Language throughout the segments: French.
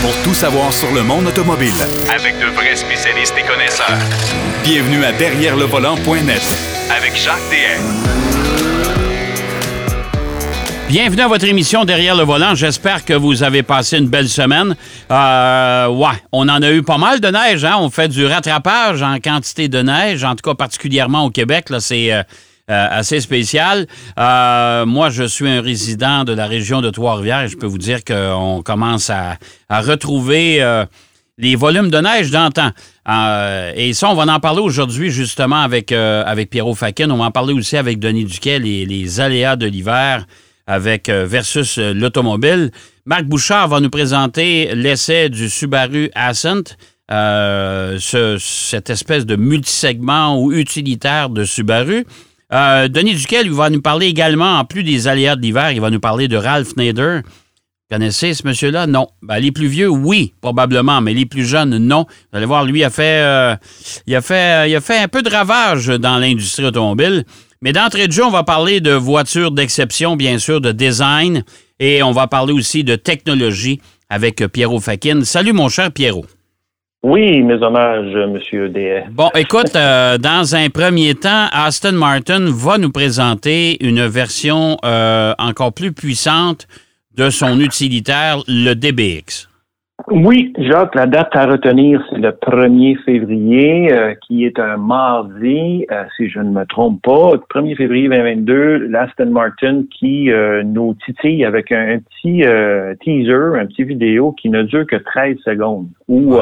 pour tout savoir sur le monde automobile. Avec de vrais spécialistes et connaisseurs. Bienvenue à Derrière le volant.net Avec Jacques DM. Bienvenue à votre émission Derrière le volant. J'espère que vous avez passé une belle semaine. Euh, ouais, on en a eu pas mal de neige. Hein? On fait du rattrapage en quantité de neige, en tout cas particulièrement au Québec. Là, c'est euh, assez spécial. Euh, moi, je suis un résident de la région de Trois-Rivières et je peux vous dire qu'on commence à, retrouver euh, les volumes de neige d'antan. Euh, et ça, on va en parler aujourd'hui justement avec, euh, avec Pierrot Fakin. On va en parler aussi avec Denis Duquet, les, les aléas de l'hiver avec euh, versus euh, l'automobile. Marc Bouchard va nous présenter l'essai du Subaru Ascent, euh, ce- cette espèce de multisegment ou utilitaire de Subaru. Euh, Denis Duquet, lui, va nous parler également, en plus des aléas de l'hiver, il va nous parler de Ralph Nader. Vous connaissez ce monsieur-là? Non. Ben, les plus vieux, oui, probablement, mais les plus jeunes, non. Vous allez voir, lui, il a fait, euh, il a fait, il a fait un peu de ravage dans l'industrie automobile. Mais d'entrée de jeu, on va parler de voitures d'exception, bien sûr, de design, et on va parler aussi de technologie avec Pierrot Fakin. Salut, mon cher Pierrot. Oui, mes hommages, Monsieur DS. Bon, écoute, euh, dans un premier temps, Aston Martin va nous présenter une version euh, encore plus puissante de son utilitaire, le DBX. Oui, Jacques, la date à retenir, c'est le 1er février, euh, qui est un mardi, si je ne me trompe pas. 1er février 2022, l'Aston Martin qui nous titille avec un, un petit teaser, un petit vidéo qui ne dure que 13 secondes. Où,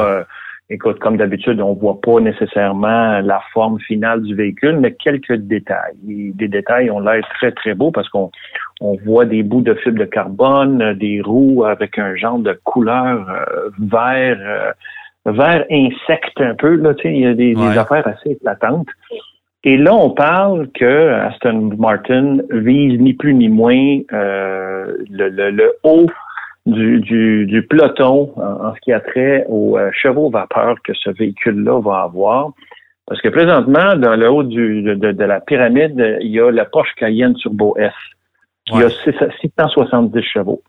écoute, comme d'habitude, on voit pas nécessairement la forme finale du véhicule, mais quelques détails. Et des détails ont l'air très, très beaux parce qu'on on voit des bouts de fibre de carbone, des roues avec un genre de couleur euh, vert, euh, vert insecte un peu. Là, tu sais, il y a des, affaires assez éclatantes. Et là, on parle que Aston Martin vise ni plus ni moins euh, le, le- le haut du, du, du peloton en, en ce qui a trait aux euh, chevaux vapeur que ce véhicule-là va avoir. Parce que présentement, dans le haut du, de, la pyramide, il y a la Porsche Cayenne Turbo S qui Ouais. a 6 670 chevaux.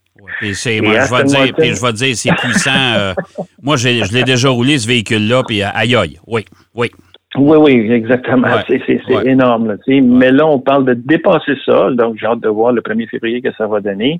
C'est, Et moi, je vais dire, puis je vais dire, c'est puissant. euh, moi, je l'ai déjà roulé, ce véhicule-là, puis euh, aïe aïe. Oui, oui. Oui, oui, exactement. Ouais. C'est, Ouais. énorme. Là. Mais là, on parle de dépasser ça. Donc, j'ai hâte de voir le 1er février que ça va donner.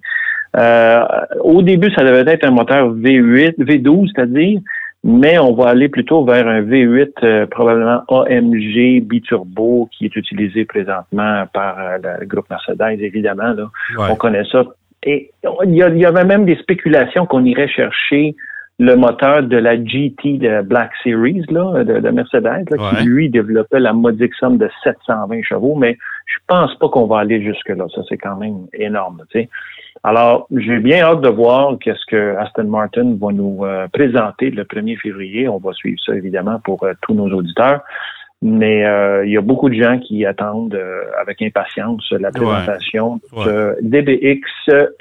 Euh, au début, ça devait être un moteur V8, V12, c'est-à-dire, mais on va aller plutôt vers un V8 euh, probablement AMG biturbo qui est utilisé présentement par euh, le groupe Mercedes, évidemment. Là. Ouais. On connaît ça. Et il y, avait même des spéculations qu'on irait chercher le moteur de la GT de Black Series là, de, de Mercedes, là, Ouais. qui lui développait la modique somme de 720 chevaux, mais je pense pas qu'on va aller jusque-là. Ça, c'est quand même énorme. Alors, j'ai bien hâte de voir qu'est-ce que Aston Martin va nous euh, présenter le 1er février. On va suivre ça, évidemment, pour euh, tous nos auditeurs. Mais euh, il y a beaucoup de gens qui attendent euh, avec impatience la présentation Ouais. de DBX.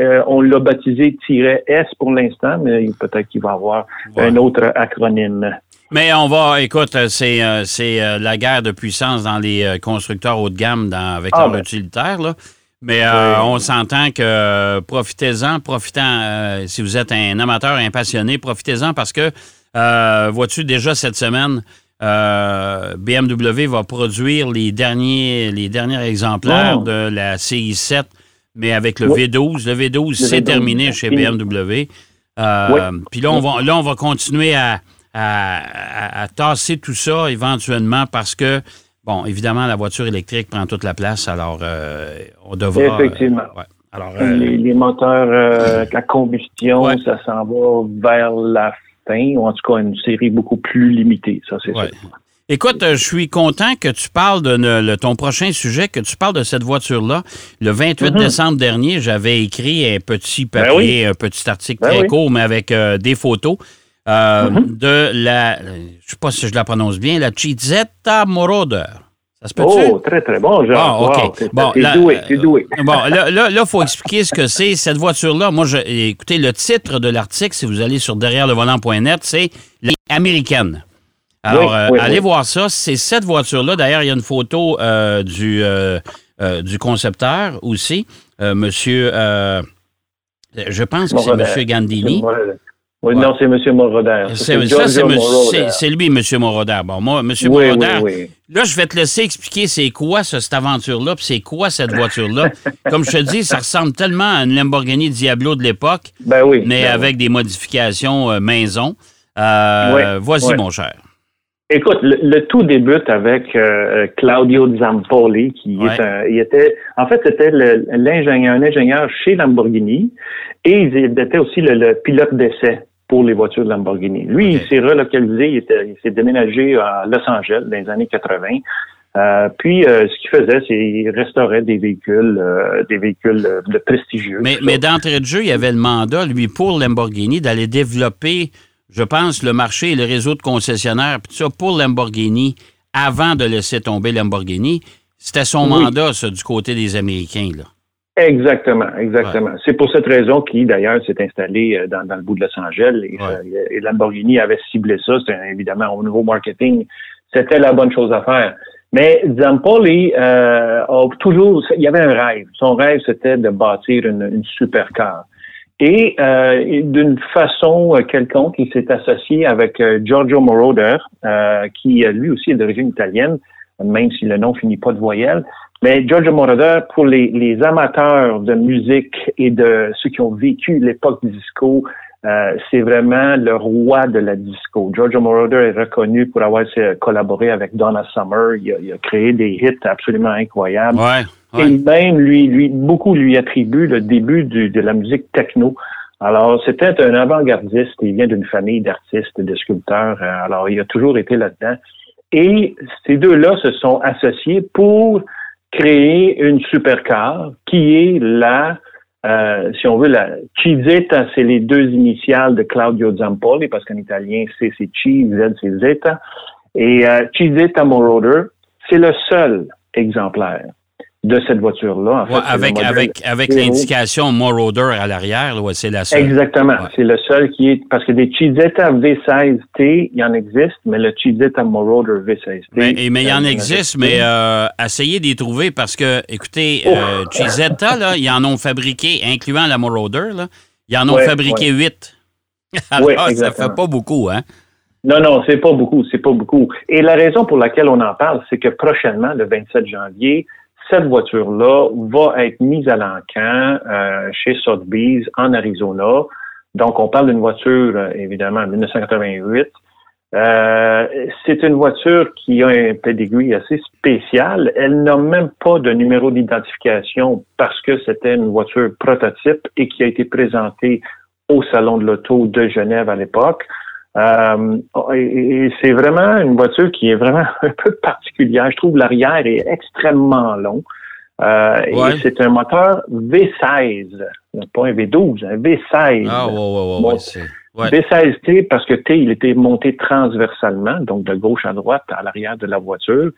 Euh, on l'a baptisé "-S" pour l'instant, mais peut-être qu'il va avoir Ouais. un autre acronyme. Mais on va, écoute, euh, c'est, euh, c'est euh, la guerre de puissance dans les constructeurs haut de gamme dans, avec Ah, leur ben. utilitaire, là. Mais euh, Oui. on s'entend que profitez-en, profitant, euh, si vous êtes un amateur, un passionné, profitez-en parce que, euh, vois-tu, déjà cette semaine, euh, BMW va produire les derniers, les derniers exemplaires Oh. de la CI7, mais avec le Oui. V12. Le V12, c'est V12, terminé chez. BMW. Euh, Oui. Puis là, on va, là, on va continuer à, à, à- à tasser tout ça éventuellement parce que, bon, évidemment, la voiture électrique prend toute la place, alors euh, on devra... Effectivement. ouais. Alors, Les, les moteurs à combustion, Ouais. ça s'en va vers la ou en tout cas une série beaucoup plus limitée, ça c'est Ouais. sûr. Écoute, euh, je suis content que tu parles de le- ton prochain sujet, que tu parles de cette voiture-là. Le 28 Mhm. décembre dernier, j'avais écrit un petit papier, Ben oui. un petit article Ben très oui. court, mais avec euh, des photos euh, Mhm. de la, je sais pas si je la prononce bien, la Cizetta Moroder. Ça se peut-tu? Oh, très très bon, Jean. Ah, OK. Wow, Bon, la- doué, t'es doué. Bon, là, là, là, faut expliquer ce que c'est. Cette voiture-là, moi, je, écoutez, le titre de l'article, si vous allez sur derrière-le-volant.net, c'est l'américaine. Alors, Oui, euh, oui, allez oui. voir ça. C'est cette voiture-là. D'ailleurs, il y a une photo euh, du, euh, euh, du concepteur aussi, euh, monsieur, euh, je pense que c'est monsieur Gandini. Oui, non, c'est M. Moroder. C'est, ça, c'est, lui, M. Moroder. Bon, moi, M. Oui, Moroder, oui, oui. là, je vais te laisser expliquer c'est quoi cette aventure-là, puis c'est quoi cette voiture-là. Comme je te dis, ça ressemble tellement à une Lamborghini Diablo de l'époque, Ben oui. mais ben avec des modifications euh, maison. Euh, oui. mon cher. Écoute, le, le tout débute avec euh, Claudio Zampoli, qui Ouais. est un- il était, en fait, c'était l'ingénieur, un ingénieur chez Lamborghini, et il était aussi le, le pilote d'essai pour les voitures de Lamborghini. Lui, il s'est relocalisé, il, était- il s'est déménagé à Los Angeles dans les années 80. Euh, puis, euh, ce qu'il faisait, c'est qu'il restaurait des véhicules, euh, des véhicules euh, de prestigieux. Mais, mais d'entrée de jeu, il y avait le mandat, lui, pour Lamborghini, d'aller développer, je pense, le marché et le réseau de concessionnaires, puis tout ça, pour Lamborghini, avant de laisser tomber Lamborghini. C'était son Oui. mandat, ça, du côté des Américains, là. Exactement, exactement. C'est pour cette raison qu'il, d'ailleurs, s'est installé euh, dans, dans le bout de Los Angeles et, Ouais. euh, et Lamborghini avait ciblé ça. C'était évidemment au niveau marketing, c'était la bonne chose à faire. Mais Zampoli euh, a toujours, il y avait un rêve. Son rêve, c'était de bâtir une, une supercar. Et euh, d'une façon euh, quelconque, il s'est associé avec euh, Giorgio Moroder, euh, qui euh, lui aussi est d'origine italienne, même si le nom finit pas de voyelle. Mais Giorgio Moroder, pour les, amateurs de musique et de ceux qui ont vécu l'époque disco, euh, c'est vraiment le roi de la disco. Giorgio Moroder est reconnu pour avoir collaboré avec Donna Summer. Il a, il a créé des hits absolument incroyables. Ouais. Et ouais. même lui, lui, beaucoup lui attribuent le début du- de la musique techno. Alors, c'était un avant-gardiste. Il vient d'une famille d'artistes et de sculpteurs. Euh, Alors, il a toujours été là-dedans. Et ces deux-là se sont associés pour créer une supercar qui est la, euh, si on veut, la Cizeta, c'est les deux initiales de Claudio Zampoli, parce qu'en italien, C c'est Ci, Z c'est Zeta. Et euh, Cizeta Moroder, c'est le seul exemplaire de cette voiture-là. Ouais, avec avec, avec l'indication Moroder à l'arrière, ouais, c'est la seule. Exactement. Ouais. C'est le seul qui est, parce que des Cizeta V16T, il y en existe, mais le Cizeta Moroder V16T. Mais, et- mais il y en existe, mais euh, essayez d'y trouver parce que, écoutez, euh, Chisetta, là, ils en ont fabriqué, incluant la Moroder, là, ils en ont fabriqué huit. Alors, Ouais, ça fait pas beaucoup, hein? Non, non, c'est pas beaucoup, c'est pas beaucoup. Et la raison pour laquelle on en parle, c'est que prochainement, le 27 janvier, cette voiture-là va être mise à l'encan euh, chez Sotheby's en Arizona. Donc, on parle d'une voiture, euh, évidemment, en 1988. Euh, c'est une voiture qui a un pedigree assez spécial. Elle n'a même pas de numéro d'identification parce que c'était une voiture prototype et qui a été présentée au Salon de l'Auto de Genève à l'époque. Euh, et, et c'est vraiment une voiture qui est vraiment un peu particulière. Je trouve l'arrière est extrêmement long. Euh, Ouais. Et c'est un moteur V16, pas un V12, un V16. Ah, ouais, ouais, ouais. Bon. ouais, c'est- ouais. V16T parce que T, il était monté transversalement, donc de gauche à droite à l'arrière de la voiture.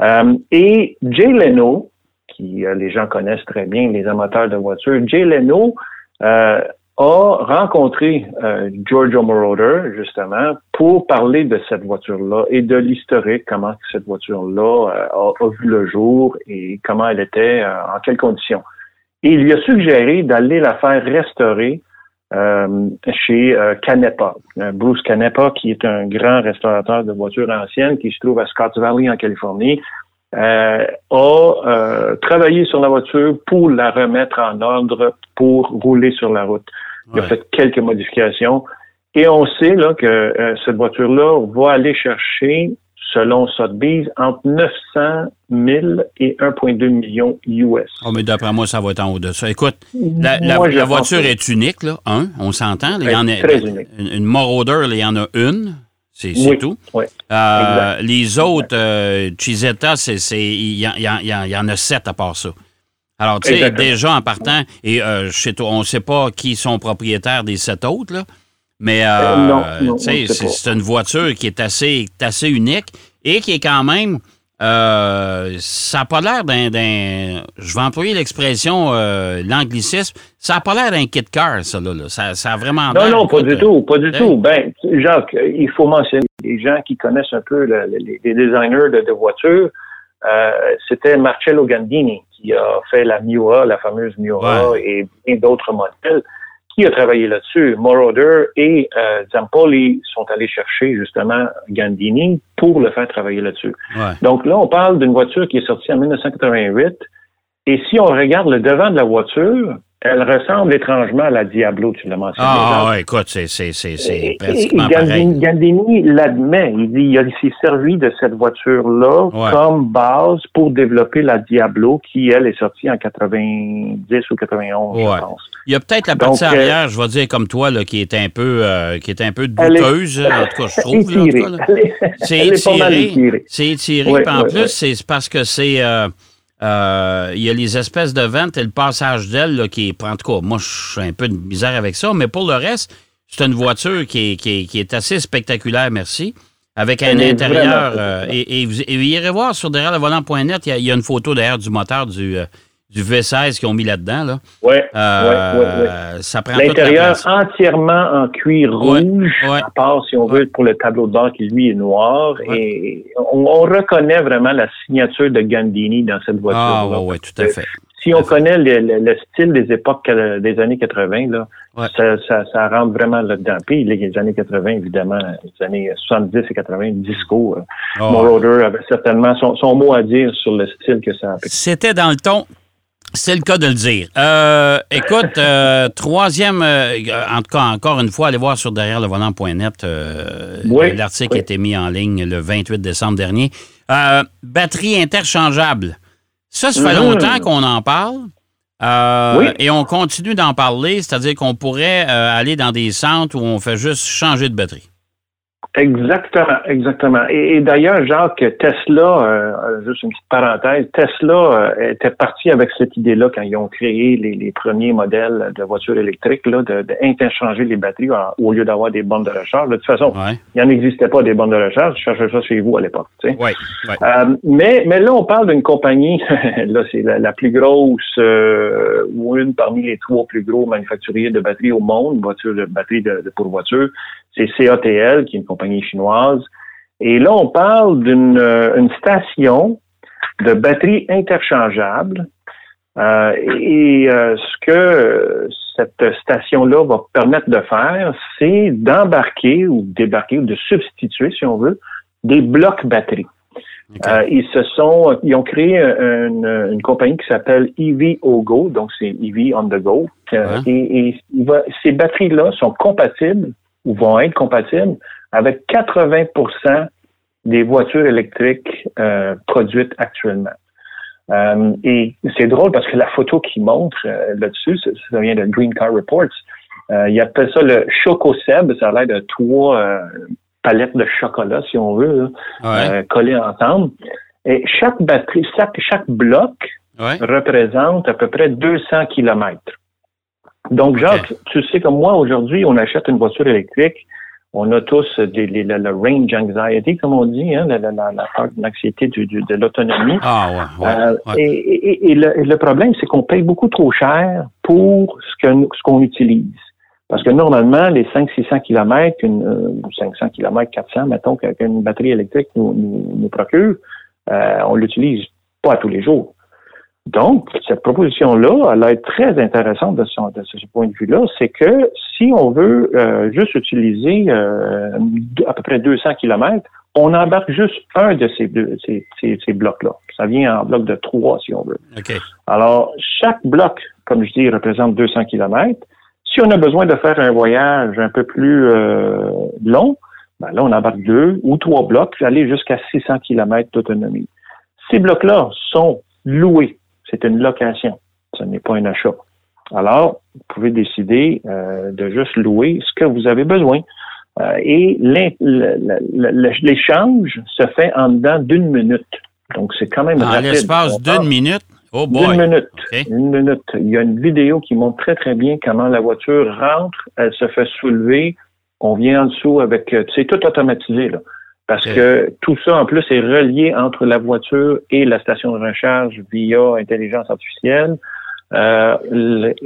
Euh, et Jay Leno, qui euh, les gens connaissent très bien, les amateurs de voitures, Jay Leno euh, a rencontré euh, Giorgio Moroder, justement, pour parler de cette voiture-là et de l'historique, comment cette voiture-là euh, a, vu le jour et comment elle était, euh, en quelles conditions. Et il lui a suggéré d'aller la faire restaurer euh, chez euh, Canepa. Euh, Bruce Canepa, qui est un grand restaurateur de voitures anciennes qui se trouve à Scotts Valley en Californie, euh, a euh, travaillé sur la voiture pour la remettre en ordre pour rouler sur la route. Il a fait quelques modifications et on sait là que euh, cette voiture-là va aller chercher, selon Sotheby's, entre 900 000 et 1,2 million US. Oh, mais d'après moi, ça va être en haut de ça. Écoute, la, la- Moi, voiture que- est unique, là. Un, on s'entend. Il y en a, Très unique. Une, une Marauder, il y en a une. C'est Oui, tout. oui. Euh, les autres, euh, Chisetta, il y, y en- y a sept à part ça. Alors, tu sais, déjà en partant, et euh, chez toi, on ne sait pas qui sont propriétaires des sept autres, là, mais euh, Euh, c'est, une voiture qui est assez, qui est assez unique et qui est quand même. Euh, ça n'a pas l'air d'un, d'un- Je vais employer l'expression, euh, l'anglicisme. Ça n'a pas l'air d'un kit car, ça, là. là. Ça, ça a vraiment Non, non, pas du tout, pas du tout. Ben, Jacques, il faut mentionner les gens qui connaissent un peu le- les, les designers de, de voitures. Euh, C'était Marcello Gandini qui a fait la Miura, la fameuse Miura, et bien d'autres modèles. Qui a travaillé là-dessus? Moroder et euh, Zampoli sont allés chercher justement Gandini pour le faire travailler là-dessus. Ouais. Donc là, on parle d'une voiture qui est sortie en 1988. Et si on regarde le devant de la voiture, elle ressemble étrangement à la Diablo, tu l'as mentionné. Ah, écoute, c'est, c'est, c'est, c'est pratiquement et pareil. Gandini, l'admet. Il dit il s'est servi de cette voiture-là Ouais. comme base pour développer la Diablo qui, elle, est sortie en 90 ou 91, Ouais. je pense. Il y a peut-être la Donc, partie euh, arrière, je vais dire comme toi, là, qui est un peu, euh, qui est un peu est- douteuse, en tout cas, je trouve. C'est étiré. C'est étiré. Ouais, puis en plus, c'est parce que c'est. euh, euh, il y a les espèces de ventes et le passage d'aile qui est. En tout cas, moi, je suis un peu de misère avec ça, mais pour le reste, c'est une voiture qui est, qui est- qui est assez spectaculaire, merci. Avec un Elle intérieur. euh, et, et vous, et vous irez voir sur derrière le volant.net, il y, a- il y a une photo d'ailleurs du moteur du, euh, du V16 qu'ils ont mis là-dedans. Là. Ouais, Euh, ouais, ouais, ouais. Ça prend L'intérieur entièrement en cuir rouge, ouais. à part, si on veut, pour le tableau de bord qui, lui, est noir. Et on, on reconnaît vraiment la signature de Gandini dans cette voiture. Ah, oui, ouais, tout à fait. Si on connaît le, le- le style des époques euh, des années 80, là, ça, ça, ça rentre vraiment là-dedans. Puis les années 80, évidemment, les années 70 et 80, disco, Ah, Moroder avait certainement son, son mot à dire sur le style que ça a pris. C'était dans le ton. C'est le cas de le dire. Euh, écoute, euh, troisième, euh, en tout cas, encore une fois, allez voir sur derrière le volant.net. Oui, L'article oui. a été mis en ligne le 28 décembre dernier. Batterie interchangeable. Ça, ça fait Mhm. longtemps qu'on en parle. Oui. Et on continue d'en parler, c'est-à-dire qu'on pourrait aller dans des centres où on fait juste changer de batterie. Exactement, exactement. Et, et d'ailleurs, Jacques, Tesla, euh, juste une petite parenthèse, Tesla euh, était parti avec cette idée-là quand ils ont créé les, les premiers modèles de voitures électriques, là, de, de interchanger les batteries en- au lieu d'avoir des bornes de recharge. De toute façon, Ouais. il n'y en existait pas des bornes de recharge. Je cherchais ça chez vous à l'époque. tu sais. Oui. Ouais. Euh, mais, mais là, on parle d'une compagnie, là, c'est la, la plus grosse euh, ou une parmi les trois plus gros manufacturiers de batteries au monde, voiture de batterie de, de- pour voiture. C'est CATL, qui est une compagnie chinoise. Et là, on parle d'une euh, une station de batterie interchangeable. Euh, et euh, ce que euh, cette station-là va permettre de faire, c'est d'embarquer ou débarquer ou de substituer, si on veut, des blocs batteries. Euh, ils se sont, ils ont créé une, une compagnie qui s'appelle EV Go, donc c'est EV on the go. Et, et il va- ces batteries-là sont compatibles ou vont être compatibles avec 80% des voitures électriques euh, produites actuellement. Euh, et c'est drôle parce que la photo qu'il montre euh, là-dessus, ça, ça vient de Green Car Reports. Euh, il appelle ça le Choco Seb. Ça a l'air de trois euh, palettes de chocolat, si on veut. là Ouais. euh, collés ensemble. Et chaque batterie, chaque, chaque bloc Ouais. représente à peu près 200 kilomètres. Donc, Jacques, tu sais comme moi, aujourd'hui, on achète une voiture électrique. On a tous des, les- le, le range anxiety, comme on dit, hein, la, la, la, la peur, de l'autonomie. Ah, ouais. ouais, Euh, ouais. Et, et- et le, et le problème, c'est qu'on paye beaucoup trop cher pour ce que nous- ce qu'on utilise. Parce que normalement, les 500-600 km, une, euh, 500 km, 400, mettons, qu'une qu'une batterie électrique nous, nous, nous procure, euh, on l'utilise pas à tous les jours. Donc, cette proposition-là, elle est très intéressante de, son- de ce point de vue-là, c'est que si on veut euh, juste utiliser euh, à peu près 200 km, on embarque juste un de ces, deux, ces, ces, ces blocs-là. Ça vient en bloc de trois, si on veut. OK. Alors, chaque bloc, comme je dis, représente 200 km. Si on a besoin de faire un voyage un peu plus euh, long, ben là, on embarque deux ou trois blocs, aller jusqu'à 600 km d'autonomie. Ces blocs-là sont loués. C'est une location. Ce n'est pas un achat. Alors, vous pouvez décider euh, de juste louer ce que vous avez besoin. Euh, et l'échange se fait en dedans d'une minute. Donc, c'est quand même rapide. l'espace d'une minute? Oh boy. une minute. Une minute. Il y a une vidéo qui montre très, très bien comment la voiture rentre, elle se fait soulever, on vient en dessous avec... euh, C'est tout automatisé, là. Parce que tout ça, en plus, est relié entre la voiture et la station de recharge via intelligence artificielle. Euh,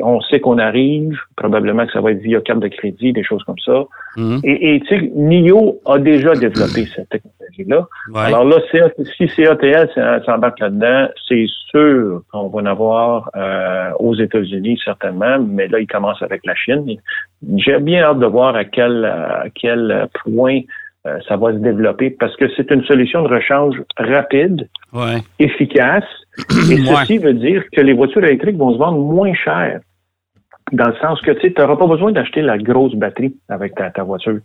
on sait qu'on arrive, probablement que ça va être via carte de crédit, des choses comme ça. Mhm. Et, et tu sais, NIO a déjà développé cette technologie-là. Ouais. Alors là, si CATL s'en- s'embarque là-dedans, c'est sûr qu'on va en avoir euh, aux États-Unis certainement, mais là, il commence avec la Chine. J'ai bien hâte de voir à quel, à quel point euh, ça va se développer parce que c'est une solution de rechange rapide, Ouais. efficace, et Ouais. ceci veut dire que les voitures électriques vont se vendre moins cher. Dans le sens que tu n'auras pas besoin d'acheter la grosse batterie avec ta, ta voiture.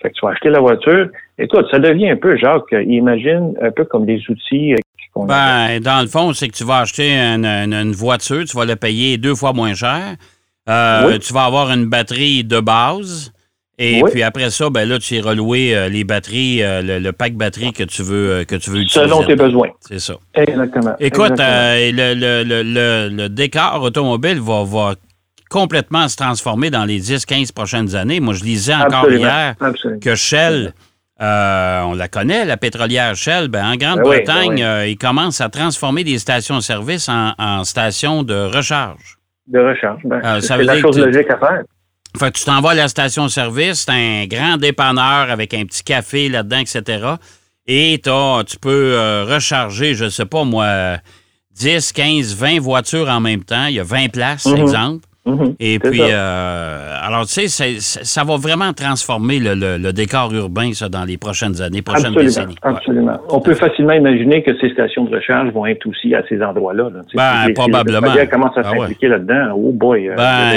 Fait que tu vas acheter la voiture. Écoute, ça devient un peu, Jacques, imagine un peu comme des outils euh, qu'on. Ben, dans le fond, c'est que tu vas acheter une, une- une voiture, tu vas la payer deux fois moins cher. Euh, Oui. Tu vas avoir une batterie de base. Et Oui. puis après ça, ben là, tu iras louer euh, les batteries, euh, le, le pack batterie que tu veux, euh, que tu veux utiliser. Selon tes besoins. C'est ça. Exactement. Écoute, Exactement. le, le- décor automobile va, va complètement se transformer dans les 10-15 prochaines années. Moi, je lisais encore Absolument. hier Absolument. que Shell, on la connaît, la pétrolière Shell, ben, en Grande-Bretagne, Ben oui, ben euh, ils commencent à transformer des stations-service en, en stations de recharge. De recharge. Ben, Euh, c'est la chose logique à faire. Fait que tu t'en vas à la station-service, c'est un grand dépanneur avec un petit café là-dedans, etc. Et t'as- tu peux euh, recharger, je sais pas moi, 10, 15, 20 voitures en même temps. Il y a 20 places, Mhm. exemple. Mhm. Et puis, ça. euh, alors, tu sais, ça va vraiment transformer le, le- le décor urbain, ça, dans les prochaines années, prochaines Absolument, décennies. Ouais. absolument. On peut facilement imaginer que ces stations de recharge vont être aussi à ces endroits-là. là. Ben, les- probablement. Les commencent à Ah ouais. s'impliquer là-dedans. Oh boy. euh, Ben,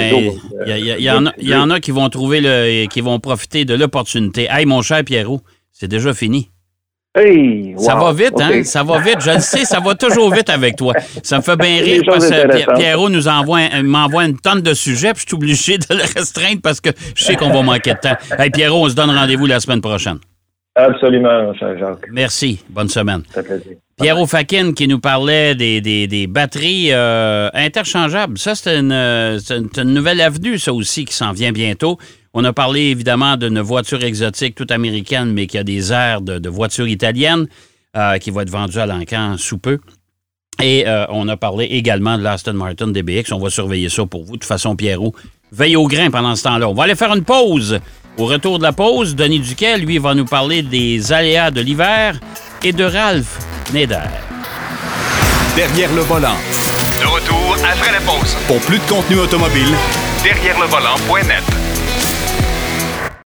il y, y en a qui vont trouver le, qui vont profiter de l'opportunité. Hey, mon cher Pierrot, c'est déjà fini. Hey, Ça va vite, hein? Ça va vite. Je le sais, ça va toujours vite avec toi. Ça me fait bien rire parce que. Pierrot nous envoie, un- m'envoie une tonne de sujets, puis je suis obligé de le restreindre parce que je sais qu'on va manquer de temps. Hey, Pierrot, on se donne rendez-vous la semaine prochaine. Absolument, mon cher Jacques. Merci. Bonne semaine. Ça fait plaisir. Pierrot Fakin qui nous parlait des, des- des batteries euh, interchangeables. Ça, c'est une, euh, une nouvelle avenue, ça aussi, qui s'en vient bientôt. On a parlé évidemment d'une voiture exotique toute américaine, mais qui a des airs de, de voiture italienne, euh, qui va être vendue à l'encan sous peu. Et euh, on a parlé également de l'Aston Martin DBX. On va surveiller ça pour vous. De toute façon, Pierrot, veille au grain pendant ce temps-là. On va aller faire une pause. Au retour de la pause, Denis Duquet, lui, va nous parler des aléas de l'hiver et de Ralph Nader. Derrière le volant. De retour après la pause. Pour plus de contenu automobile, Derrière le volant.net.